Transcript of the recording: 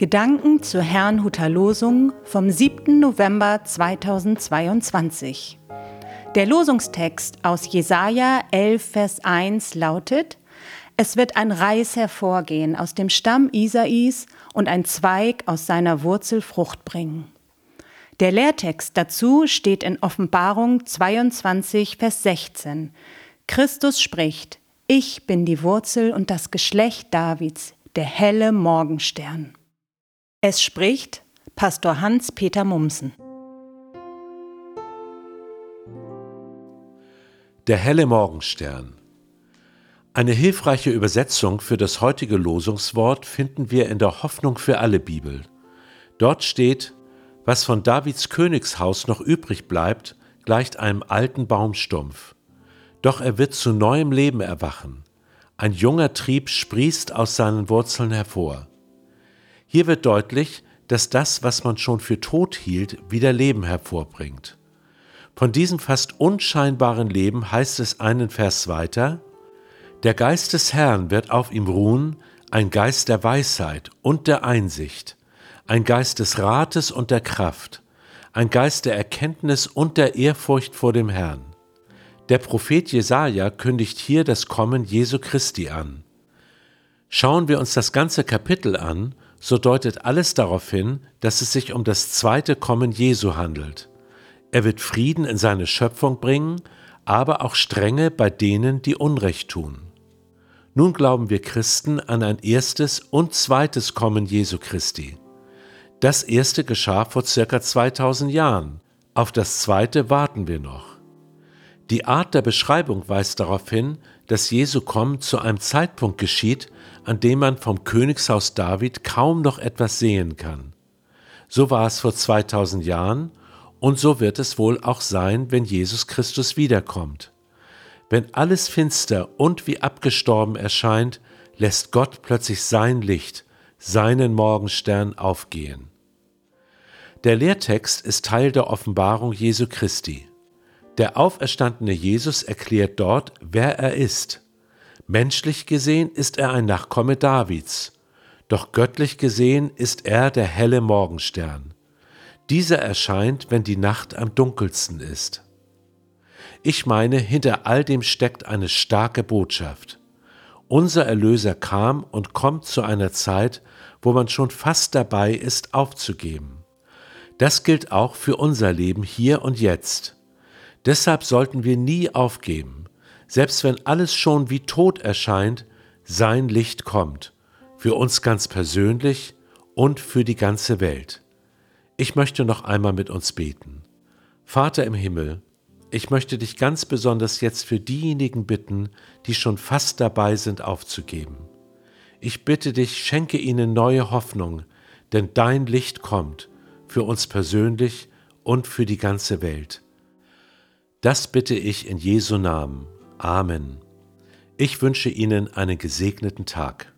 Gedanken zur Herrnhuter Losung vom 7. November 2022. Der Losungstext aus Jesaja 11, Vers 1 lautet: Es wird ein Reis hervorgehen aus dem Stamm Isais und ein Zweig aus seiner Wurzel Frucht bringen. Der Lehrtext dazu steht in Offenbarung 22, Vers 16. Christus spricht: Ich bin die Wurzel und das Geschlecht Davids, der helle Morgenstern. Es spricht Pastor Hans-Peter Mumsen. Der helle Morgenstern. Eine hilfreiche Übersetzung für das heutige Losungswort finden wir in der Hoffnung für alle Bibel. Dort steht, was von Davids Königshaus noch übrig bleibt, gleicht einem alten Baumstumpf. Doch er wird zu neuem Leben erwachen. Ein junger Trieb sprießt aus seinen Wurzeln hervor. Hier wird deutlich, dass das, was man schon für tot hielt, wieder Leben hervorbringt. Von diesem fast unscheinbaren Leben heißt es einen Vers weiter, Der Geist des Herrn wird auf ihm ruhen, ein Geist der Weisheit und der Einsicht, ein Geist des Rates und der Kraft, ein Geist der Erkenntnis und der Ehrfurcht vor dem Herrn. Der Prophet Jesaja kündigt hier das Kommen Jesu Christi an. Schauen wir uns das ganze Kapitel an, so deutet alles darauf hin, dass es sich um das zweite Kommen Jesu handelt. Er wird Frieden in seine Schöpfung bringen, aber auch Strenge bei denen, die Unrecht tun. Nun glauben wir Christen an ein erstes und zweites Kommen Jesu Christi. Das erste geschah vor circa 2000 Jahren, auf das zweite warten wir noch. Die Art der Beschreibung weist darauf hin, dass Jesu Kommen zu einem Zeitpunkt geschieht, an dem man vom Königshaus David kaum noch etwas sehen kann. So war es vor 2000 Jahren und so wird es wohl auch sein, wenn Jesus Christus wiederkommt. Wenn alles finster und wie abgestorben erscheint, lässt Gott plötzlich sein Licht, seinen Morgenstern aufgehen. Der Lehrtext ist Teil der Offenbarung Jesu Christi. Der auferstandene Jesus erklärt dort, wer er ist. Menschlich gesehen ist er ein Nachkomme Davids, doch göttlich gesehen ist er der helle Morgenstern. Dieser erscheint, wenn die Nacht am dunkelsten ist. Ich meine, hinter all dem steckt eine starke Botschaft. Unser Erlöser kam und kommt zu einer Zeit, wo man schon fast dabei ist, aufzugeben. Das gilt auch für unser Leben hier und jetzt. Deshalb sollten wir nie aufgeben. Selbst wenn alles schon wie tot erscheint, sein Licht kommt, für uns ganz persönlich und für die ganze Welt. Ich möchte noch einmal mit uns beten. Vater im Himmel, ich möchte dich ganz besonders jetzt für diejenigen bitten, die schon fast dabei sind aufzugeben. Ich bitte dich, schenke ihnen neue Hoffnung, denn dein Licht kommt für uns persönlich und für die ganze Welt. Das bitte ich in Jesu Namen. Amen. Ich wünsche Ihnen einen gesegneten Tag.